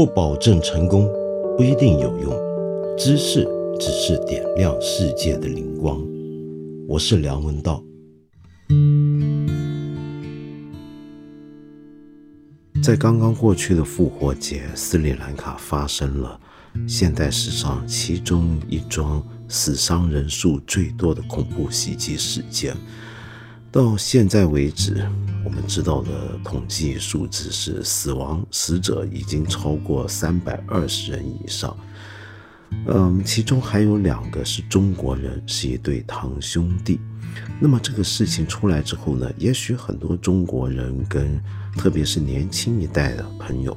不保证成功，不一定有用。知识只是点亮世界的灵光。我是梁文道。在刚刚过去的复活节，斯里兰卡发生了现代史上其中一桩死伤人数最多的恐怖袭击事件。到现在为止，我们知道的统计数字是死亡死者已经超过三百二十人以上。嗯，其中还有两个是中国人，是一对堂兄弟。那么这个事情出来之后呢，也许很多中国人跟特别是年轻一代的朋友，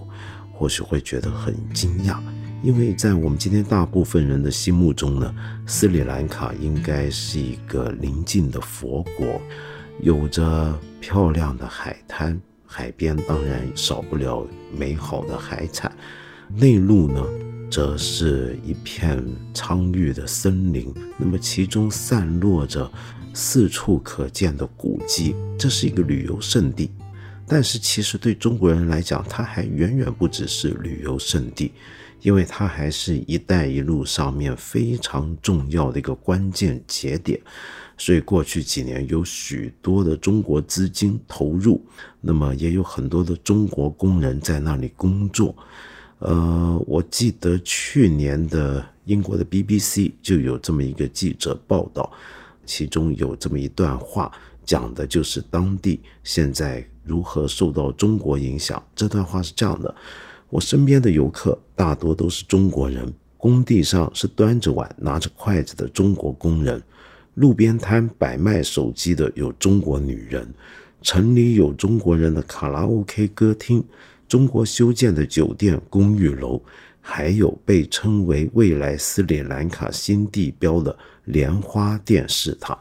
或许会觉得很惊讶，因为在我们今天大部分人的心目中呢，斯里兰卡应该是一个邻近的佛国。有着漂亮的海滩，海边当然少不了美好的海产。内陆呢，则是一片苍郁的森林。那么其中散落着四处可见的古迹，这是一个旅游胜地。但是其实对中国人来讲，它还远远不只是旅游胜地，因为它还是一带一路上面非常重要的一个关键节点。所以过去几年有许多的中国资金投入，那么也有很多的中国工人在那里工作。呃，我记得去年的英国的 BBC 就有这么一个记者报道，其中有这么一段话，讲的就是当地现在如何受到中国影响。这段话是这样的：我身边的游客大多都是中国人，工地上是端着碗拿着筷子的中国工人。路边摊摆卖手机的有中国女人，城里有中国人的卡拉 OK 歌厅，中国修建的酒店公寓楼，还有被称为未来斯里兰卡新地标的莲花电视塔。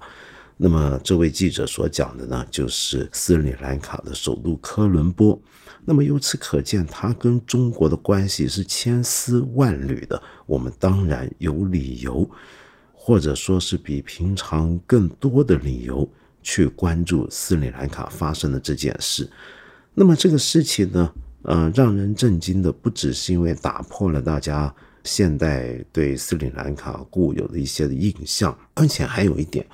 那么，这位记者所讲的呢，就是斯里兰卡的首都科伦坡。那么，由此可见，他跟中国的关系是千丝万缕的。我们当然有理由。或者说是比平常更多的理由去关注斯里兰卡发生的这件事。那么这个事情呢，呃，让人震惊的不只是因为打破了大家现代对斯里兰卡固有的一些的印象，而且还有一点，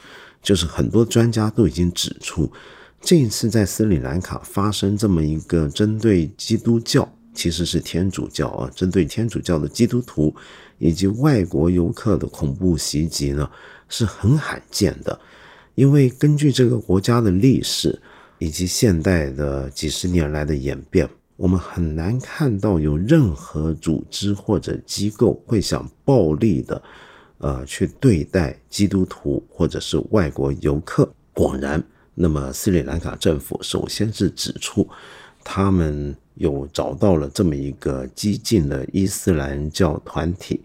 就是很多专家都已经指出，这一次在斯里兰卡发生这么一个针对基督教，其实是天主教啊，针对天主教的基督徒。以及外国游客的恐怖袭击呢，是很罕见的，因为根据这个国家的历史以及现代的几十年来的演变，我们很难看到有任何组织或者机构会想暴力的，呃，去对待基督徒或者是外国游客。果然，那么斯里兰卡政府首先是指出，他们。又找到了这么一个激进的伊斯兰教团体，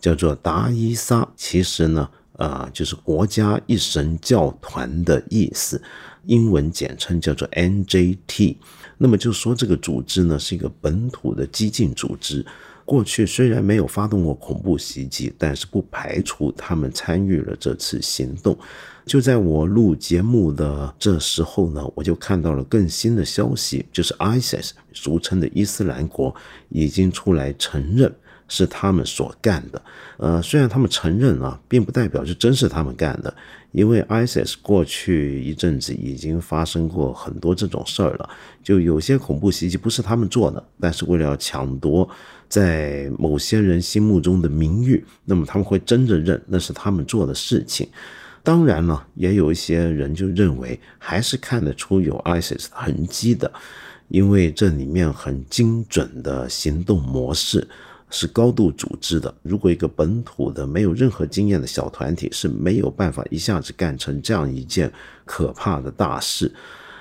叫做达伊萨。其实呢，啊，就是国家一神教团的意思，英文简称叫做 NJT。那么就说这个组织呢是一个本土的激进组织。过去虽然没有发动过恐怖袭击，但是不排除他们参与了这次行动。就在我录节目的这时候呢，我就看到了更新的消息，就是 ISIS，俗称的伊斯兰国，已经出来承认是他们所干的。呃，虽然他们承认啊，并不代表就真是他们干的，因为 ISIS 过去一阵子已经发生过很多这种事儿了，就有些恐怖袭击不是他们做的，但是为了要抢夺在某些人心目中的名誉，那么他们会真着认那是他们做的事情。当然了，也有一些人就认为还是看得出有 ISIS 痕迹的，因为这里面很精准的行动模式是高度组织的。如果一个本土的没有任何经验的小团体是没有办法一下子干成这样一件可怕的大事。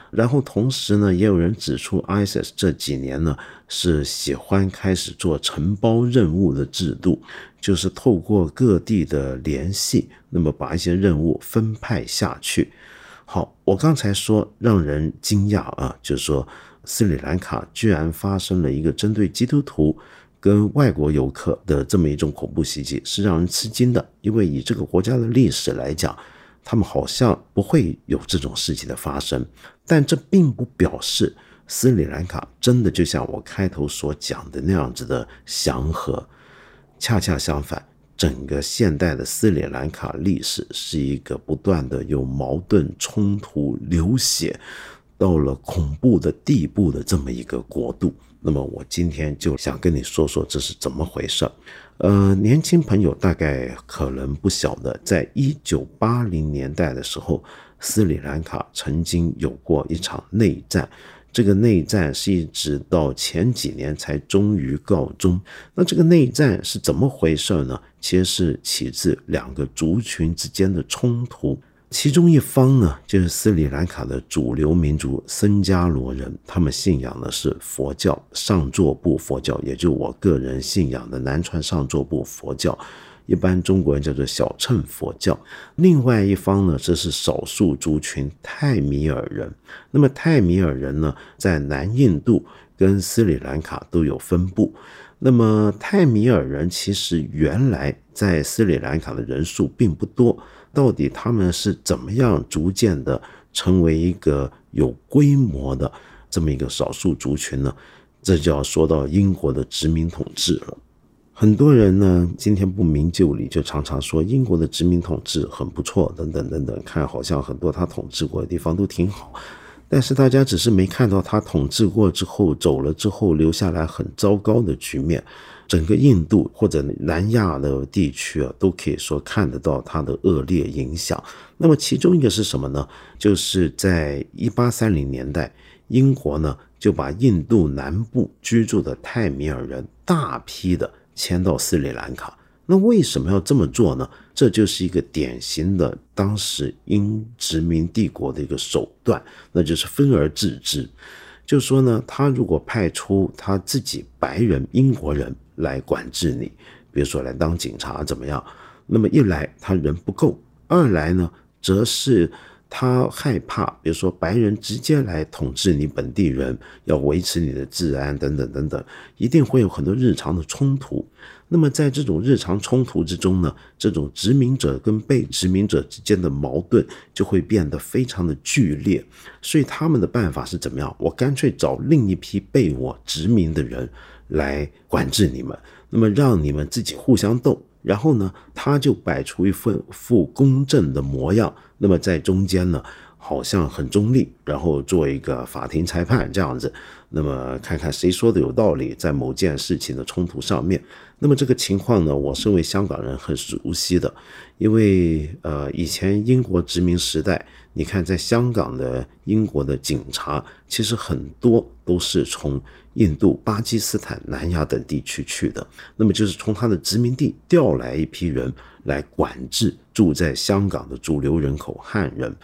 然后同时呢，也有人指出，ISIS 这几年呢是喜欢开始做承包任务的制度，就是透过各地的联系，那么把一些任务分派下去。好，我刚才说让人惊讶啊，就是说斯里兰卡居然发生了一个针对基督徒跟外国游客的这么一种恐怖袭击，是让人吃惊的，因为以这个国家的历史来讲。他们好像不会有这种事情的发生，但这并不表示斯里兰卡真的就像我开头所讲的那样子的祥和。恰恰相反，整个现代的斯里兰卡历史是一个不断的有矛盾冲突、流血，到了恐怖的地步的这么一个国度。那么我今天就想跟你说说这是怎么回事。呃，年轻朋友大概可能不晓得，在一九八零年代的时候，斯里兰卡曾经有过一场内战。这个内战是一直到前几年才终于告终。那这个内战是怎么回事呢？其实是起自两个族群之间的冲突。其中一方呢，就是斯里兰卡的主流民族僧伽罗人，他们信仰的是佛教上座部佛教，也就我个人信仰的南传上座部佛教。一般中国人叫做小乘佛教，另外一方呢，这是少数族群泰米尔人。那么泰米尔人呢，在南印度跟斯里兰卡都有分布。那么泰米尔人其实原来在斯里兰卡的人数并不多，到底他们是怎么样逐渐的成为一个有规模的这么一个少数族群呢？这就要说到英国的殖民统治了。很多人呢，今天不明就里，就常常说英国的殖民统治很不错，等等等等，看好像很多他统治过的地方都挺好，但是大家只是没看到他统治过之后走了之后留下来很糟糕的局面。整个印度或者南亚的地区啊，都可以说看得到它的恶劣影响。那么其中一个是什么呢？就是在一八三零年代，英国呢就把印度南部居住的泰米尔人大批的。迁到斯里兰卡，那为什么要这么做呢？这就是一个典型的当时英殖民帝国的一个手段，那就是分而治之。就说呢，他如果派出他自己白人英国人来管制你，比如说来当警察怎么样？那么一来他人不够，二来呢，则是。他害怕，比如说白人直接来统治你本地人，要维持你的治安等等等等，一定会有很多日常的冲突。那么在这种日常冲突之中呢，这种殖民者跟被殖民者之间的矛盾就会变得非常的剧烈。所以他们的办法是怎么样？我干脆找另一批被我殖民的人来管制你们，那么让你们自己互相斗。然后呢，他就摆出一份副公正的模样。那么在中间呢，好像很中立，然后做一个法庭裁判这样子。那么看看谁说的有道理，在某件事情的冲突上面。那么这个情况呢，我身为香港人很熟悉的，因为呃，以前英国殖民时代，你看在香港的英国的警察，其实很多都是从。印度、巴基斯坦、南亚等地区去的，那么就是从他的殖民地调来一批人来管制住在香港的主流人口汉人。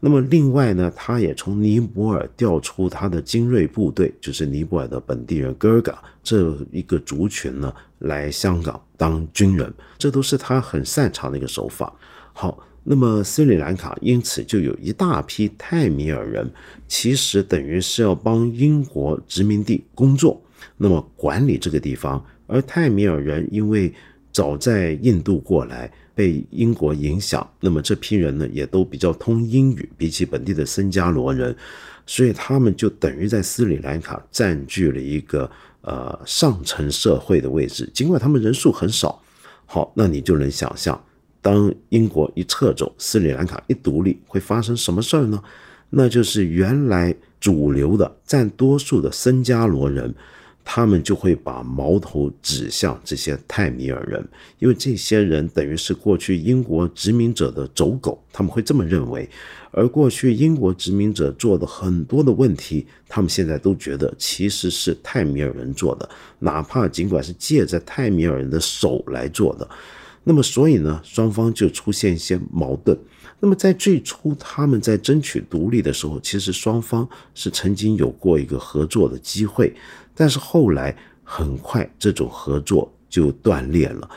那么另外呢，他也从尼泊尔调出他的精锐部队，就是尼泊尔的本地人哥尔嘎这一个族群呢，来香港当军人，这都是他很擅长的一个手法。好。那么斯里兰卡因此就有一大批泰米尔人，其实等于是要帮英国殖民地工作，那么管理这个地方。而泰米尔人因为早在印度过来，被英国影响，那么这批人呢也都比较通英语，比起本地的僧伽罗人，所以他们就等于在斯里兰卡占据了一个呃上层社会的位置。尽管他们人数很少，好，那你就能想象。当英国一撤走，斯里兰卡一独立，会发生什么事儿呢？那就是原来主流的占多数的僧伽罗人，他们就会把矛头指向这些泰米尔人，因为这些人等于是过去英国殖民者的走狗，他们会这么认为。而过去英国殖民者做的很多的问题，他们现在都觉得其实是泰米尔人做的，哪怕尽管是借着泰米尔人的手来做的。那么，所以呢，双方就出现一些矛盾。那么，在最初他们在争取独立的时候，其实双方是曾经有过一个合作的机会，但是后来很快这种合作就断裂了。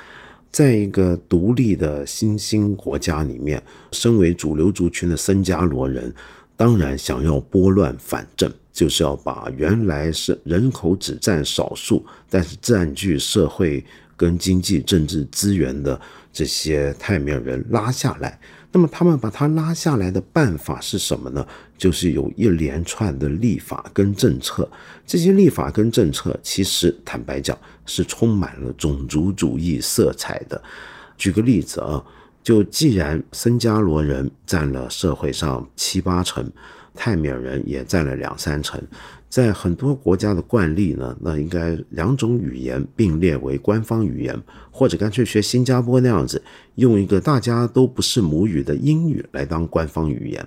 在一个独立的新兴国家里面，身为主流族群的僧伽罗人，当然想要拨乱反正，就是要把原来是人口只占少数，但是占据社会。跟经济、政治资源的这些泰米尔人拉下来，那么他们把它拉下来的办法是什么呢？就是有一连串的立法跟政策。这些立法跟政策，其实坦白讲是充满了种族主义色彩的。举个例子啊，就既然僧伽罗人占了社会上七八成，泰米尔人也占了两三成。在很多国家的惯例呢，那应该两种语言并列为官方语言，或者干脆学新加坡那样子，用一个大家都不是母语的英语来当官方语言。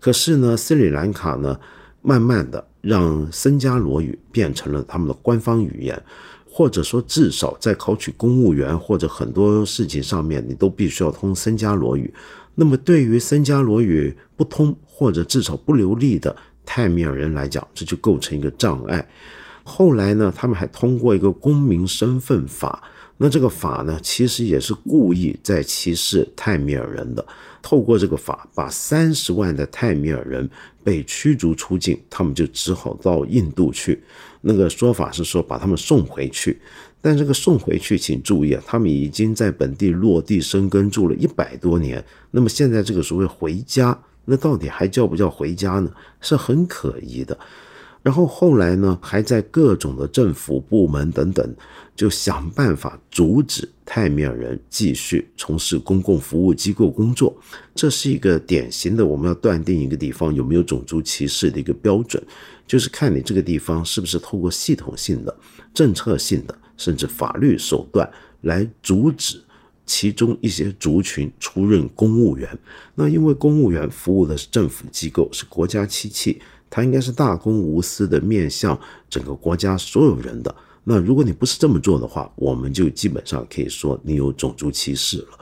可是呢，斯里兰卡呢，慢慢的让僧伽罗语变成了他们的官方语言，或者说至少在考取公务员或者很多事情上面，你都必须要通僧伽罗语。那么对于僧伽罗语不通或者至少不流利的，泰米尔人来讲，这就构成一个障碍。后来呢，他们还通过一个公民身份法。那这个法呢，其实也是故意在歧视泰米尔人的。透过这个法，把三十万的泰米尔人被驱逐出境，他们就只好到印度去。那个说法是说把他们送回去，但这个送回去，请注意啊，他们已经在本地落地生根住了一百多年。那么现在这个所谓回家。那到底还叫不叫回家呢？是很可疑的。然后后来呢，还在各种的政府部门等等，就想办法阻止泰米尔人继续从事公共服务机构工作。这是一个典型的，我们要断定一个地方有没有种族歧视的一个标准，就是看你这个地方是不是透过系统性的、政策性的，甚至法律手段来阻止。其中一些族群出任公务员，那因为公务员服务的是政府机构，是国家机器，他应该是大公无私的面向整个国家所有人的。那如果你不是这么做的话，我们就基本上可以说你有种族歧视了。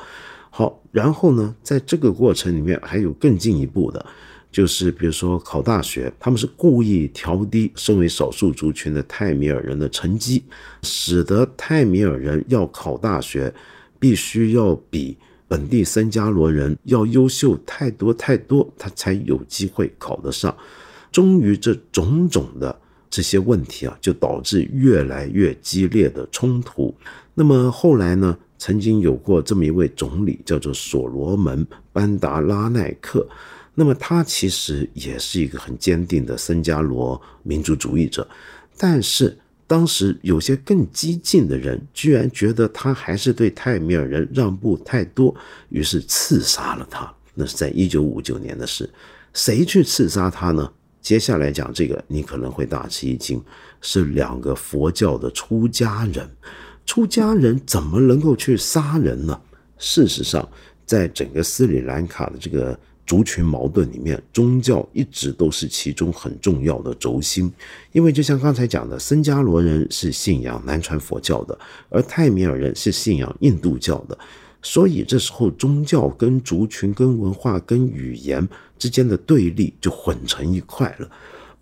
好，然后呢，在这个过程里面还有更进一步的，就是比如说考大学，他们是故意调低身为少数族群的泰米尔人的成绩，使得泰米尔人要考大学。必须要比本地僧伽罗人要优秀太多太多，他才有机会考得上。终于，这种种的这些问题啊，就导致越来越激烈的冲突。那么后来呢，曾经有过这么一位总理，叫做所罗门·班达拉奈克。那么他其实也是一个很坚定的僧伽罗民族主义者，但是。当时有些更激进的人，居然觉得他还是对泰米尔人让步太多，于是刺杀了他。那是在一九五九年的事。谁去刺杀他呢？接下来讲这个，你可能会大吃一惊，是两个佛教的出家人。出家人怎么能够去杀人呢？事实上，在整个斯里兰卡的这个。族群矛盾里面，宗教一直都是其中很重要的轴心。因为就像刚才讲的，僧伽罗人是信仰南传佛教的，而泰米尔人是信仰印度教的，所以这时候宗教跟族群、跟文化、跟语言之间的对立就混成一块了。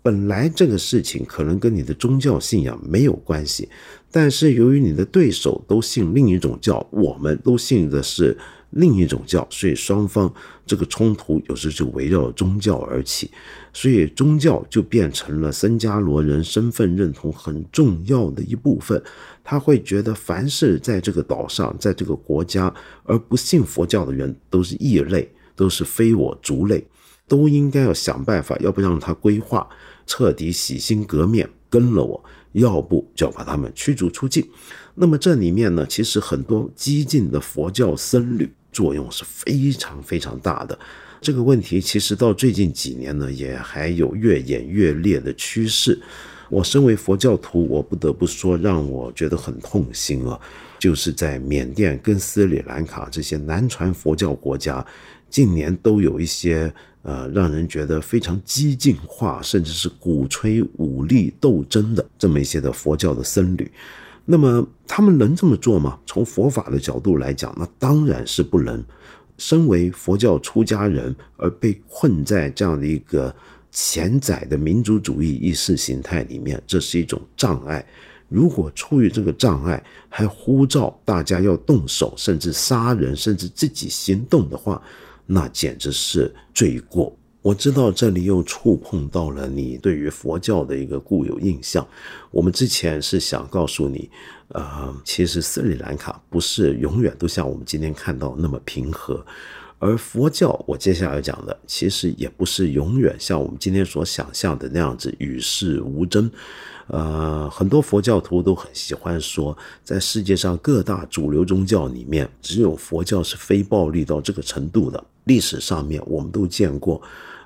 本来这个事情可能跟你的宗教信仰没有关系，但是由于你的对手都信另一种教，我们都信的是。另一种教，所以双方这个冲突有时就围绕宗教而起，所以宗教就变成了僧伽罗人身份认同很重要的一部分。他会觉得，凡是在这个岛上，在这个国家而不信佛教的人都是异类，都是非我族类，都应该要想办法，要不让他规划，彻底洗心革面，跟了我，要不就要把他们驱逐出境。那么这里面呢，其实很多激进的佛教僧侣。作用是非常非常大的。这个问题其实到最近几年呢，也还有越演越烈的趋势。我身为佛教徒，我不得不说，让我觉得很痛心啊！就是在缅甸跟斯里兰卡这些南传佛教国家，近年都有一些呃，让人觉得非常激进化，甚至是鼓吹武力斗争的这么一些的佛教的僧侣。那么他们能这么做吗？从佛法的角度来讲，那当然是不能。身为佛教出家人而被困在这样的一个潜在的民族主义意识形态里面，这是一种障碍。如果出于这个障碍，还呼召大家要动手，甚至杀人，甚至自己行动的话，那简直是罪过。我知道这里又触碰到了你对于佛教的一个固有印象。我们之前是想告诉你，呃，其实斯里兰卡不是永远都像我们今天看到那么平和，而佛教，我接下来讲的，其实也不是永远像我们今天所想象的那样子与世无争。呃，很多佛教徒都很喜欢说，在世界上各大主流宗教里面，只有佛教是非暴力到这个程度的。历史上面，我们都见过，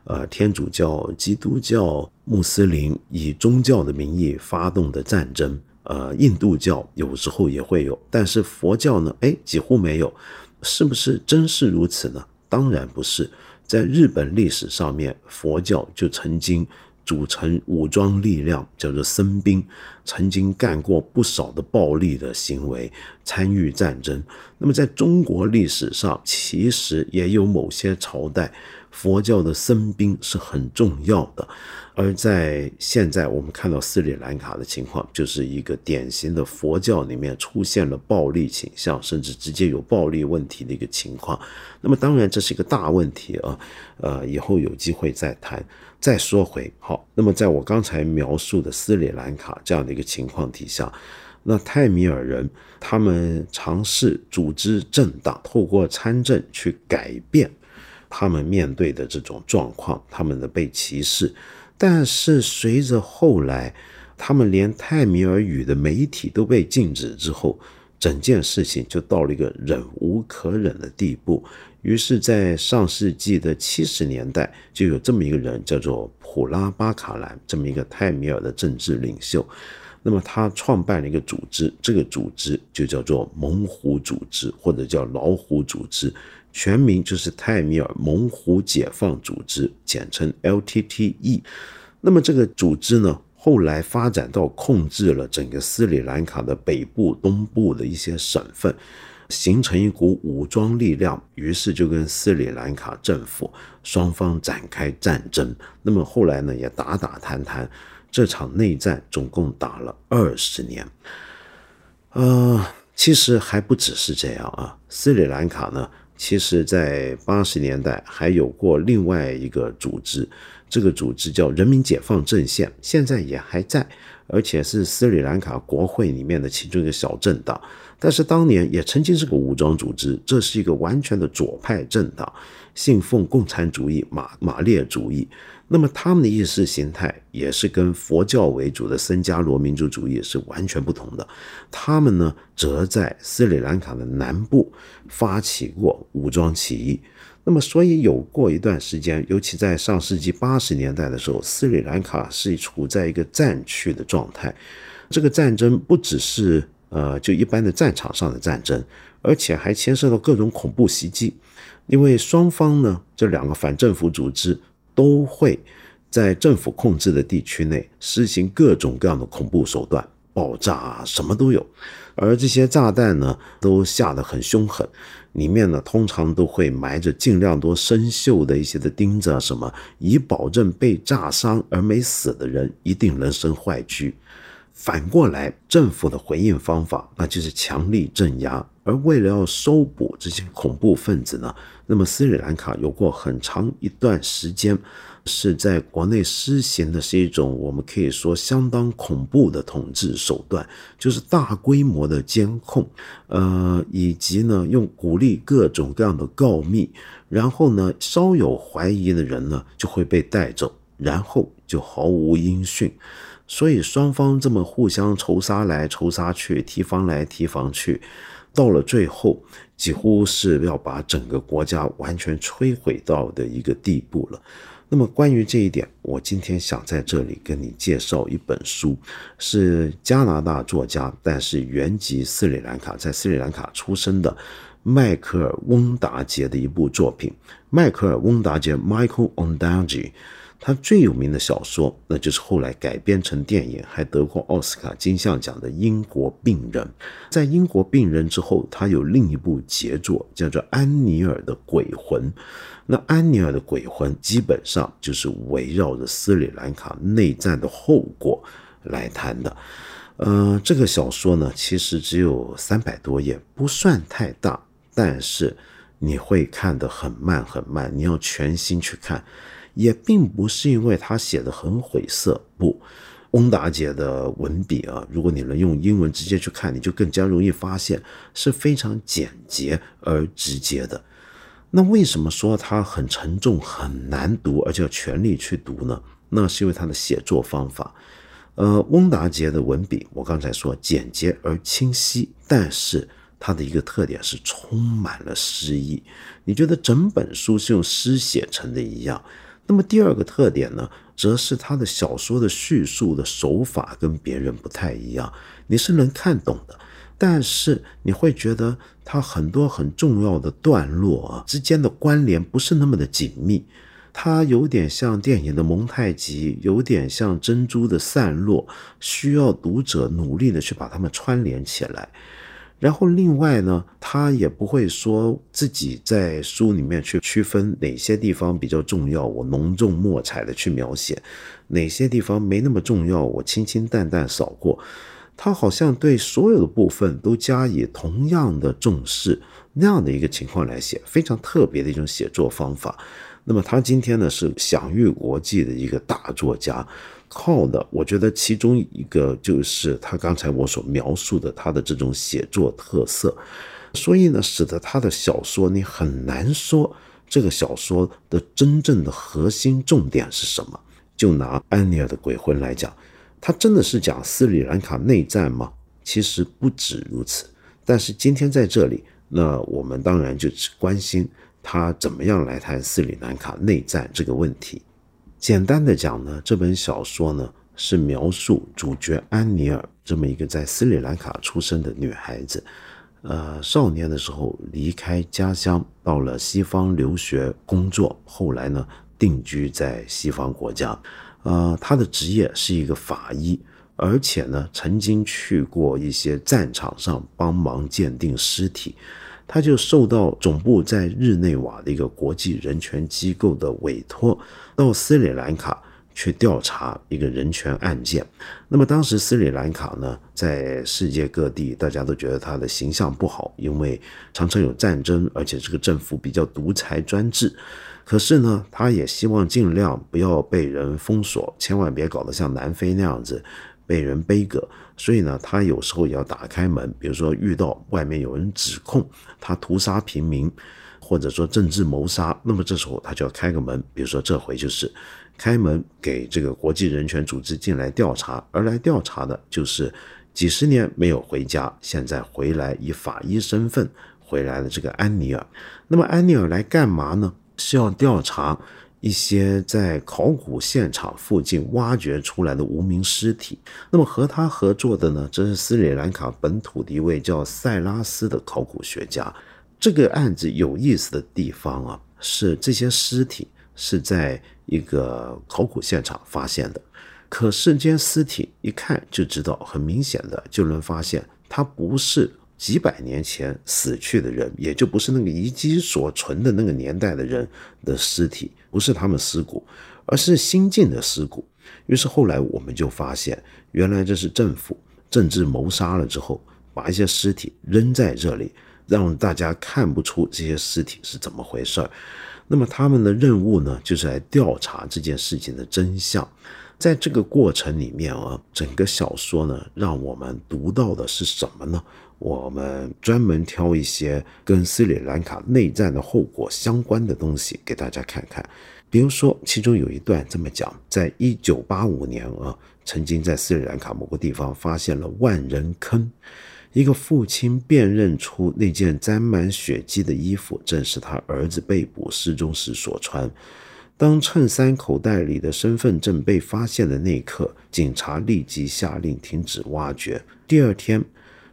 呃，天主教、基督教、穆斯林以宗教的名义发动的战争，呃，印度教有时候也会有，但是佛教呢，哎，几乎没有。是不是真是如此呢？当然不是。在日本历史上面，佛教就曾经。组成武装力量，叫做僧兵，曾经干过不少的暴力的行为，参与战争。那么，在中国历史上，其实也有某些朝代，佛教的僧兵是很重要的。而在现在，我们看到斯里兰卡的情况，就是一个典型的佛教里面出现了暴力倾向，甚至直接有暴力问题的一个情况。那么，当然这是一个大问题啊，呃，以后有机会再谈。再说回好，那么在我刚才描述的斯里兰卡这样的一个情况底下，那泰米尔人他们尝试组织政党，透过参政去改变他们面对的这种状况，他们的被歧视。但是随着后来，他们连泰米尔语的媒体都被禁止之后，整件事情就到了一个忍无可忍的地步。于是，在上世纪的七十年代，就有这么一个人，叫做普拉巴卡兰，这么一个泰米尔的政治领袖。那么，他创办了一个组织，这个组织就叫做猛虎组织，或者叫老虎组织，全名就是泰米尔猛虎解放组织，简称 LTTE。那么，这个组织呢，后来发展到控制了整个斯里兰卡的北部、东部的一些省份。形成一股武装力量，于是就跟斯里兰卡政府双方展开战争。那么后来呢，也打打谈谈，这场内战总共打了二十年。呃，其实还不只是这样啊，斯里兰卡呢，其实在八十年代还有过另外一个组织，这个组织叫人民解放阵线，现在也还在，而且是斯里兰卡国会里面的其中一个小政党。但是当年也曾经是个武装组织，这是一个完全的左派政党，信奉共产主义、马马列主义。那么他们的意识形态也是跟佛教为主的僧伽罗民族主义是完全不同的。他们呢，则在斯里兰卡的南部发起过武装起义。那么，所以有过一段时间，尤其在上世纪八十年代的时候，斯里兰卡是处在一个战区的状态。这个战争不只是。呃，就一般的战场上的战争，而且还牵涉到各种恐怖袭击，因为双方呢，这两个反政府组织都会在政府控制的地区内实行各种各样的恐怖手段，爆炸啊，什么都有。而这些炸弹呢，都下得很凶狠，里面呢，通常都会埋着尽量多生锈的一些的钉子啊，什么，以保证被炸伤而没死的人一定能身坏疽。反过来，政府的回应方法那就是强力镇压。而为了要收捕这些恐怖分子呢，那么斯里兰卡有过很长一段时间是在国内施行的是一种我们可以说相当恐怖的统治手段，就是大规模的监控，呃，以及呢用鼓励各种各样的告密，然后呢稍有怀疑的人呢就会被带走，然后就毫无音讯。所以双方这么互相仇杀来仇杀去，提防来提防去，到了最后，几乎是要把整个国家完全摧毁到的一个地步了。那么关于这一点，我今天想在这里跟你介绍一本书，是加拿大作家，但是原籍斯里兰卡，在斯里兰卡出生的迈克尔·翁达杰的一部作品。迈克尔·翁达杰 （Michael Ondaatje）。他最有名的小说，那就是后来改编成电影，还得过奥斯卡金像奖的《英国病人》。在《英国病人》之后，他有另一部杰作，叫做《安妮尔的鬼魂》。那《安妮尔的鬼魂》基本上就是围绕着斯里兰卡内战的后果来谈的。呃，这个小说呢，其实只有三百多页，不算太大，但是你会看得很慢很慢，你要全心去看。也并不是因为他写的很晦涩，不，翁达姐的文笔啊，如果你能用英文直接去看，你就更加容易发现是非常简洁而直接的。那为什么说它很沉重、很难读，而且要全力去读呢？那是因为他的写作方法。呃，翁达杰的文笔，我刚才说简洁而清晰，但是他的一个特点是充满了诗意，你觉得整本书是用诗写成的一样。那么第二个特点呢，则是他的小说的叙述的手法跟别人不太一样，你是能看懂的，但是你会觉得他很多很重要的段落啊之间的关联不是那么的紧密。它有点像电影的蒙太奇，有点像珍珠的散落，需要读者努力的去把它们串联起来。然后另外呢，他也不会说自己在书里面去区分哪些地方比较重要，我浓重墨彩的去描写；哪些地方没那么重要，我清清淡淡扫过。他好像对所有的部分都加以同样的重视，那样的一个情况来写，非常特别的一种写作方法。那么他今天呢是享誉国际的一个大作家，靠的我觉得其中一个就是他刚才我所描述的他的这种写作特色，所以呢使得他的小说你很难说这个小说的真正的核心重点是什么。就拿安妮尔的鬼魂来讲，他真的是讲斯里兰卡内战吗？其实不止如此。但是今天在这里，那我们当然就只关心。他怎么样来谈斯里兰卡内战这个问题？简单的讲呢，这本小说呢是描述主角安妮尔这么一个在斯里兰卡出生的女孩子，呃，少年的时候离开家乡到了西方留学工作，后来呢定居在西方国家，呃，他的职业是一个法医，而且呢曾经去过一些战场上帮忙鉴定尸体。他就受到总部在日内瓦的一个国际人权机构的委托，到斯里兰卡去调查一个人权案件。那么当时斯里兰卡呢，在世界各地大家都觉得他的形象不好，因为常常有战争，而且这个政府比较独裁专制。可是呢，他也希望尽量不要被人封锁，千万别搞得像南非那样子。被人背个，所以呢，他有时候也要打开门。比如说遇到外面有人指控他屠杀平民，或者说政治谋杀，那么这时候他就要开个门。比如说这回就是开门给这个国际人权组织进来调查，而来调查的就是几十年没有回家，现在回来以法医身份回来的这个安尼尔。那么安尼尔来干嘛呢？是要调查。一些在考古现场附近挖掘出来的无名尸体，那么和他合作的呢，这是斯里兰卡本土的一位叫塞拉斯的考古学家。这个案子有意思的地方啊，是这些尸体是在一个考古现场发现的，可是这些尸体一看就知道，很明显的就能发现，它不是几百年前死去的人，也就不是那个遗迹所存的那个年代的人的尸体。不是他们尸骨，而是新晋的尸骨。于是后来我们就发现，原来这是政府政治谋杀了之后，把一些尸体扔在这里，让大家看不出这些尸体是怎么回事儿。那么他们的任务呢，就是来调查这件事情的真相。在这个过程里面啊，整个小说呢，让我们读到的是什么呢？我们专门挑一些跟斯里兰卡内战的后果相关的东西给大家看看。比如说，其中有一段这么讲：在一九八五年啊，曾经在斯里兰卡某个地方发现了万人坑。一个父亲辨认出那件沾满血迹的衣服，正是他儿子被捕失踪时所穿。当衬衫口袋里的身份证被发现的那一刻，警察立即下令停止挖掘。第二天。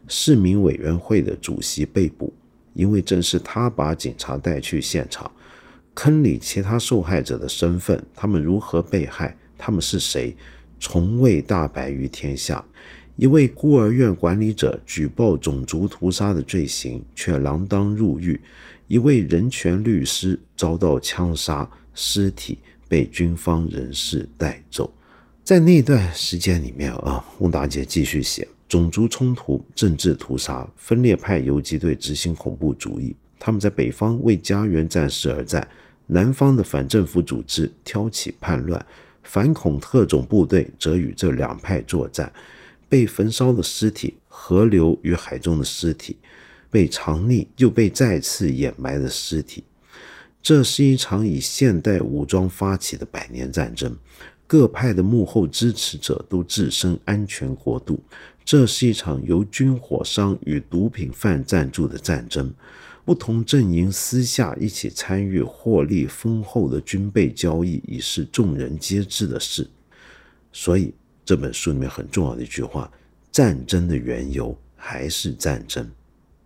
市民委员会的主席被捕，因为正是他把警察带去现场。坑里其他受害者的身份，他们如何被害，他们是谁，从未大白于天下。一位孤儿院管理者举报种族屠杀的罪行，却锒铛入狱。一位人权律师遭到枪杀，尸体被军方人士带走。在那段时间里面啊，翁达杰继续写。种族冲突、政治屠杀、分裂派游击队执行恐怖主义，他们在北方为家园战事而战，南方的反政府组织挑起叛乱，反恐特种部队则与这两派作战。被焚烧的尸体、河流与海中的尸体、被藏匿又被再次掩埋的尸体，这是一场以现代武装发起的百年战争，各派的幕后支持者都置身安全国度。这是一场由军火商与毒品贩赞助的战争，不同阵营私下一起参与获利丰厚的军备交易，已是众人皆知的事。所以这本书里面很重要的一句话：战争的缘由还是战争。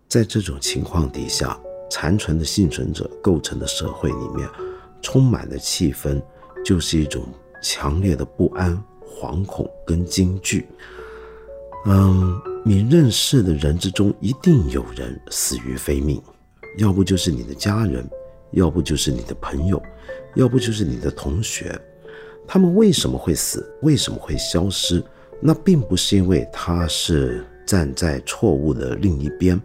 在这种情况底下。残存的幸存者构成的社会里面，充满的气氛就是一种强烈的不安、惶恐跟惊惧。嗯，你认识的人之中，一定有人死于非命，要不就是你的家人，要不就是你的朋友，要不就是你的同学。他们为什么会死？为什么会消失？那并不是因为他是站在错误的另一边。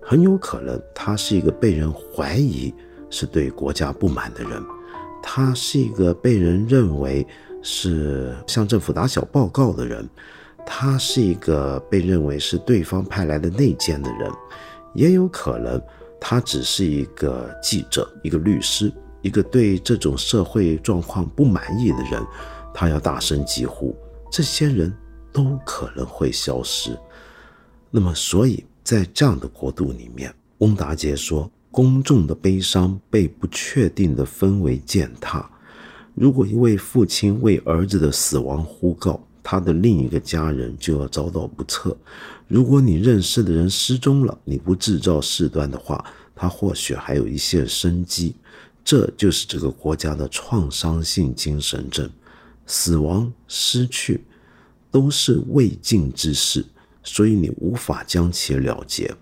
很有可能他是一个被人怀疑是对国家不满的人，他是一个被人认为是向政府打小报告的人，他是一个被认为是对方派来的内奸的人，也有可能他只是一个记者、一个律师、一个对这种社会状况不满意的人，他要大声疾呼，这些人都可能会消失。那么，所以。在这样的国度里面，翁达杰说：“公众的悲伤被不确定的氛围践踏。如果一位父亲为儿子的死亡呼告，他的另一个家人就要遭到不测。如果你认识的人失踪了，你不制造事端的话，他或许还有一线生机。这就是这个国家的创伤性精神症。死亡、失去，都是未尽之事。”所以你无法将其了结。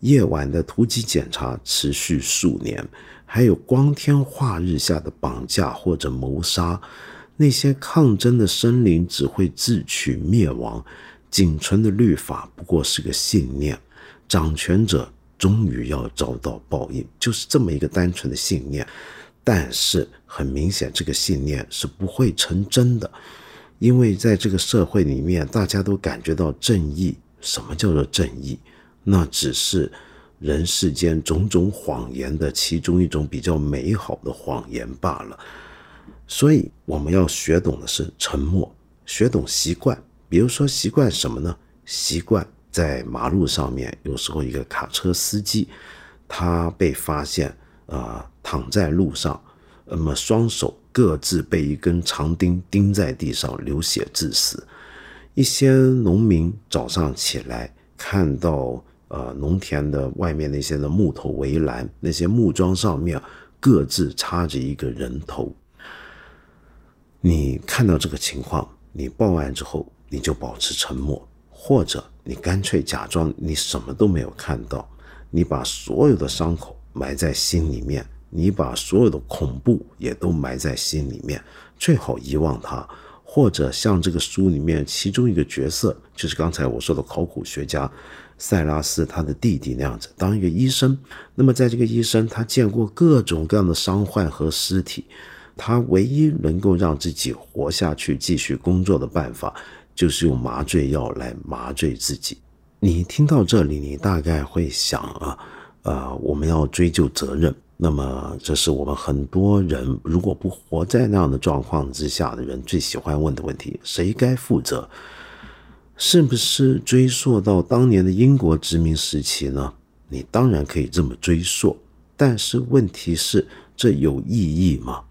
夜晚的突击检查持续数年，还有光天化日下的绑架或者谋杀，那些抗争的生灵只会自取灭亡。仅存的律法不过是个信念，掌权者终于要遭到报应，就是这么一个单纯的信念。但是很明显，这个信念是不会成真的。因为在这个社会里面，大家都感觉到正义。什么叫做正义？那只是人世间种种谎言的其中一种比较美好的谎言罢了。所以我们要学懂的是沉默，学懂习惯。比如说，习惯什么呢？习惯在马路上面，有时候一个卡车司机，他被发现，呃，躺在路上，那么双手。各自被一根长钉钉在地上，流血致死。一些农民早上起来看到，呃，农田的外面那些的木头围栏，那些木桩上面各自插着一个人头。你看到这个情况，你报案之后，你就保持沉默，或者你干脆假装你什么都没有看到，你把所有的伤口埋在心里面。你把所有的恐怖也都埋在心里面，最好遗忘它，或者像这个书里面其中一个角色，就是刚才我说的考古学家塞拉斯他的弟弟那样子，当一个医生。那么在这个医生，他见过各种各样的伤患和尸体，他唯一能够让自己活下去、继续工作的办法，就是用麻醉药来麻醉自己。你听到这里，你大概会想啊，呃，我们要追究责任。那么，这是我们很多人如果不活在那样的状况之下的人最喜欢问的问题：谁该负责？是不是追溯到当年的英国殖民时期呢？你当然可以这么追溯，但是问题是，这有意义吗？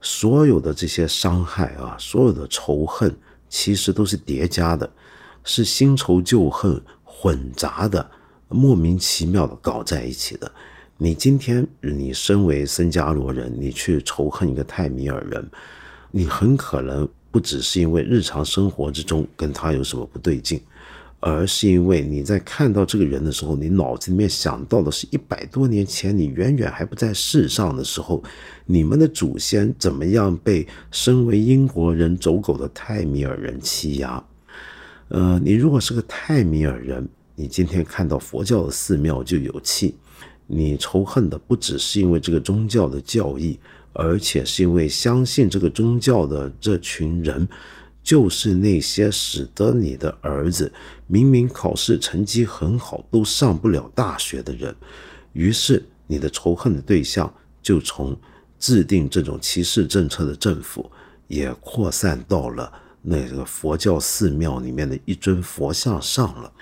所有的这些伤害啊，所有的仇恨，其实都是叠加的，是新仇旧恨混杂的，莫名其妙的搞在一起的。你今天，你身为僧伽罗人，你去仇恨一个泰米尔人，你很可能不只是因为日常生活之中跟他有什么不对劲，而是因为你在看到这个人的时候，你脑子里面想到的是一百多年前你远远还不在世上的时候，你们的祖先怎么样被身为英国人走狗的泰米尔人欺压。呃，你如果是个泰米尔人，你今天看到佛教的寺庙就有气。你仇恨的不只是因为这个宗教的教义，而且是因为相信这个宗教的这群人，就是那些使得你的儿子明明考试成绩很好都上不了大学的人。于是，你的仇恨的对象就从制定这种歧视政策的政府，也扩散到了那个佛教寺庙里面的一尊佛像上了。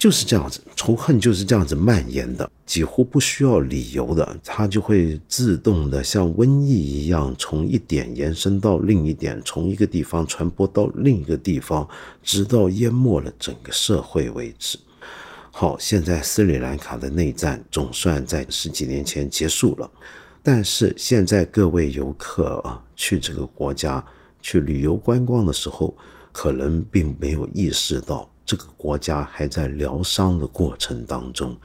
就是这样子，仇恨就是这样子蔓延的，几乎不需要理由的，它就会自动的像瘟疫一样，从一点延伸到另一点，从一个地方传播到另一个地方，直到淹没了整个社会为止。好，现在斯里兰卡的内战总算在十几年前结束了，但是现在各位游客啊，去这个国家去旅游观光的时候，可能并没有意识到。这个国家还在疗伤的过程当中，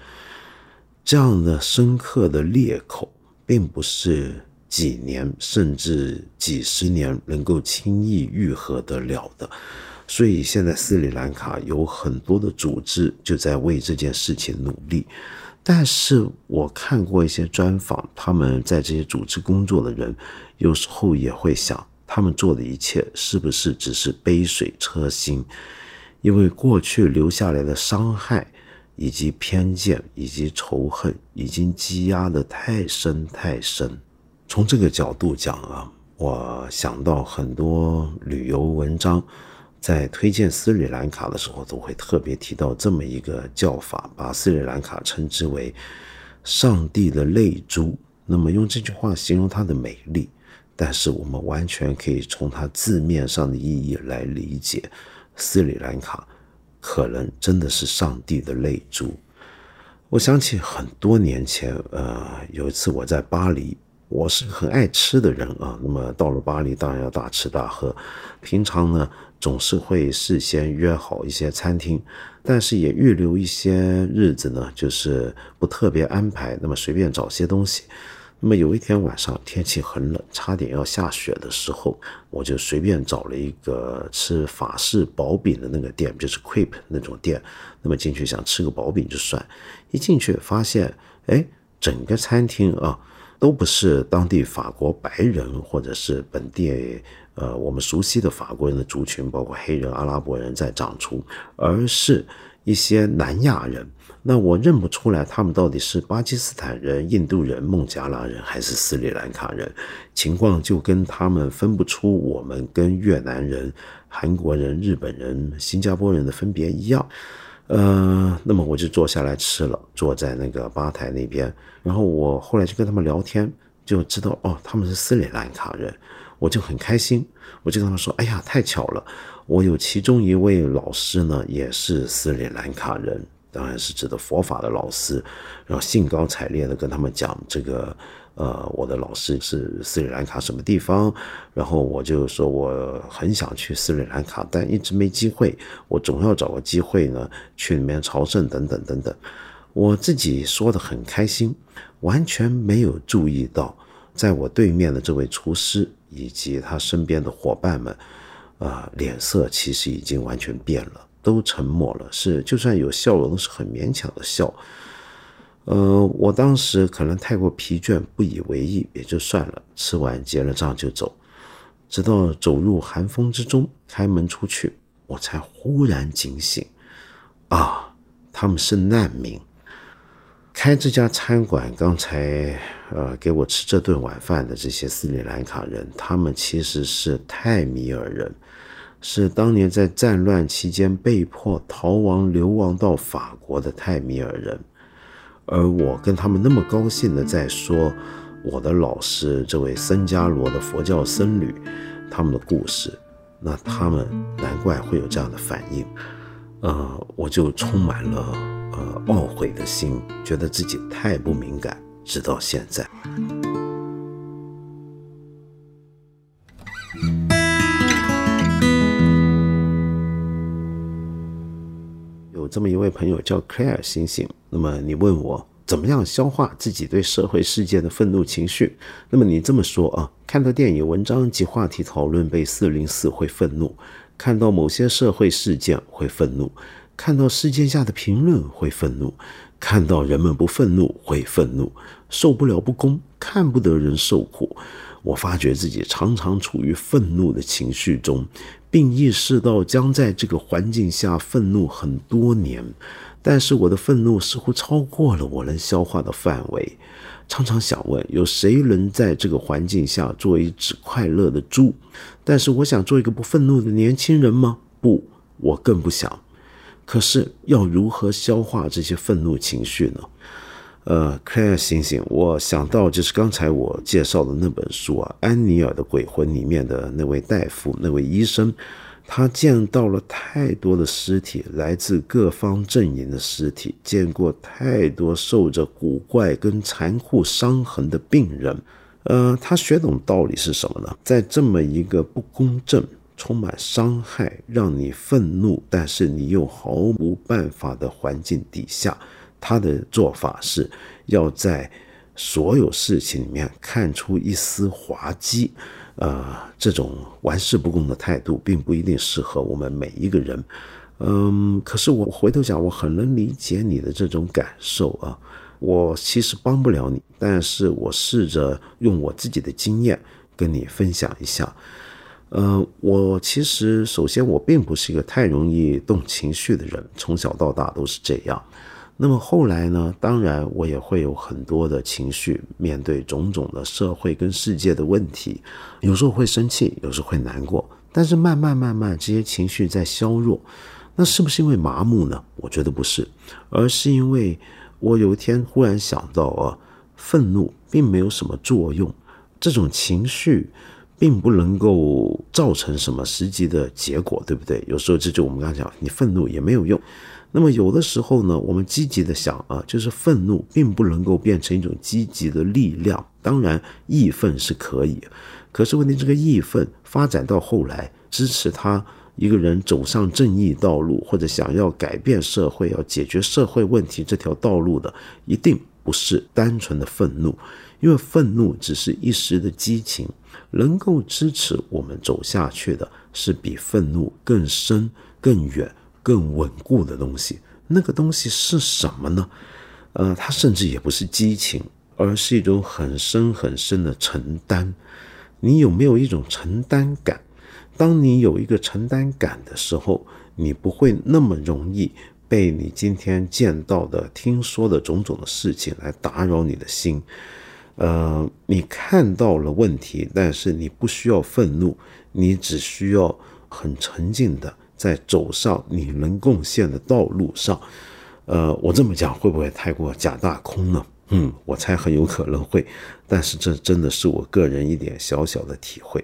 这样的深刻的裂口，并不是几年甚至几十年能够轻易愈合得了的。所以现在斯里兰卡有很多的组织就在为这件事情努力。但是我看过一些专访，他们在这些组织工作的人，有时候也会想，他们做的一切是不是只是杯水车薪？因为过去留下来的伤害，以及偏见，以及仇恨，已经积压的太深太深。从这个角度讲啊，我想到很多旅游文章，在推荐斯里兰卡的时候，都会特别提到这么一个叫法，把斯里兰卡称之为“上帝的泪珠”。那么用这句话形容它的美丽，但是我们完全可以从它字面上的意义来理解。斯里兰卡可能真的是上帝的泪珠。我想起很多年前，呃，有一次我在巴黎，我是很爱吃的人啊。那么到了巴黎，当然要大吃大喝。平常呢，总是会事先约好一些餐厅，但是也预留一些日子呢，就是不特别安排，那么随便找些东西。那么有一天晚上，天气很冷，差点要下雪的时候，我就随便找了一个吃法式薄饼的那个店，就是 crepe 那种店。那么进去想吃个薄饼就算，一进去发现，哎，整个餐厅啊，都不是当地法国白人或者是本地呃我们熟悉的法国人的族群，包括黑人、阿拉伯人在掌厨，而是一些南亚人。那我认不出来，他们到底是巴基斯坦人、印度人、孟加拉人还是斯里兰卡人？情况就跟他们分不出我们跟越南人、韩国人、日本人、新加坡人的分别一样。呃，那么我就坐下来吃了，坐在那个吧台那边。然后我后来就跟他们聊天，就知道哦，他们是斯里兰卡人，我就很开心。我就跟他们说：“哎呀，太巧了，我有其中一位老师呢，也是斯里兰卡人。”当然是指的佛法的老师，然后兴高采烈的跟他们讲这个，呃，我的老师是斯里兰卡什么地方，然后我就说我很想去斯里兰卡，但一直没机会，我总要找个机会呢去里面朝圣等等等等。我自己说的很开心，完全没有注意到，在我对面的这位厨师以及他身边的伙伴们，啊，脸色其实已经完全变了。都沉默了，是就算有笑容，都是很勉强的笑。呃，我当时可能太过疲倦，不以为意，也就算了。吃完结了账就走，直到走入寒风之中，开门出去，我才忽然警醒：啊，他们是难民。开这家餐馆，刚才呃给我吃这顿晚饭的这些斯里兰卡人，他们其实是泰米尔人。是当年在战乱期间被迫逃亡、流亡到法国的泰米尔人，而我跟他们那么高兴的在说我的老师这位僧伽罗的佛教僧侣他们的故事，那他们难怪会有这样的反应，呃，我就充满了呃懊悔的心，觉得自己太不敏感，直到现在。有这么一位朋友叫 clear 星星，那么你问我怎么样消化自己对社会事件的愤怒情绪？那么你这么说啊，看到电影、文章及话题讨论被四零四会愤怒，看到某些社会事件会愤怒，看到事件下的评论会愤怒，看到人们不愤怒会愤怒，受不了不公，看不得人受苦。我发觉自己常常处于愤怒的情绪中。并意识到将在这个环境下愤怒很多年，但是我的愤怒似乎超过了我能消化的范围。常常想问：有谁能在这个环境下做一只快乐的猪？但是我想做一个不愤怒的年轻人吗？不，我更不想。可是要如何消化这些愤怒情绪呢？呃，克莱尔醒醒，我想到就是刚才我介绍的那本书啊，《安尼尔的鬼魂》里面的那位大夫，那位医生。他见到了太多的尸体，来自各方阵营的尸体，见过太多受着古怪跟残酷伤痕的病人。呃，他学懂道理是什么呢？在这么一个不公正、充满伤害、让你愤怒，但是你又毫无办法的环境底下，他的做法是要在所有事情里面看出一丝滑稽。呃，这种玩世不恭的态度并不一定适合我们每一个人。嗯，可是我回头想，我很能理解你的这种感受啊。我其实帮不了你，但是我试着用我自己的经验跟你分享一下。呃，我其实首先我并不是一个太容易动情绪的人，从小到大都是这样。那么后来呢？当然，我也会有很多的情绪，面对种种的社会跟世界的问题，有时候会生气，有时候会难过。但是慢慢慢慢，这些情绪在消弱。那是不是因为麻木呢？我觉得不是，而是因为我有一天忽然想到啊，愤怒并没有什么作用，这种情绪并不能够造成什么实际的结果，对不对？有时候这就我们刚才讲，你愤怒也没有用。那么有的时候呢，我们积极的想啊，就是愤怒并不能够变成一种积极的力量。当然，义愤是可以，可是问题这个义愤发展到后来，支持他一个人走上正义道路，或者想要改变社会、要解决社会问题这条道路的，一定不是单纯的愤怒，因为愤怒只是一时的激情，能够支持我们走下去的，是比愤怒更深、更远。更稳固的东西，那个东西是什么呢？呃，它甚至也不是激情，而是一种很深很深的承担。你有没有一种承担感？当你有一个承担感的时候，你不会那么容易被你今天见到的、听说的种种的事情来打扰你的心。呃，你看到了问题，但是你不需要愤怒，你只需要很沉静的。在走上你能贡献的道路上，呃，我这么讲会不会太过假大空呢？嗯，我猜很有可能会，但是这真的是我个人一点小小的体会。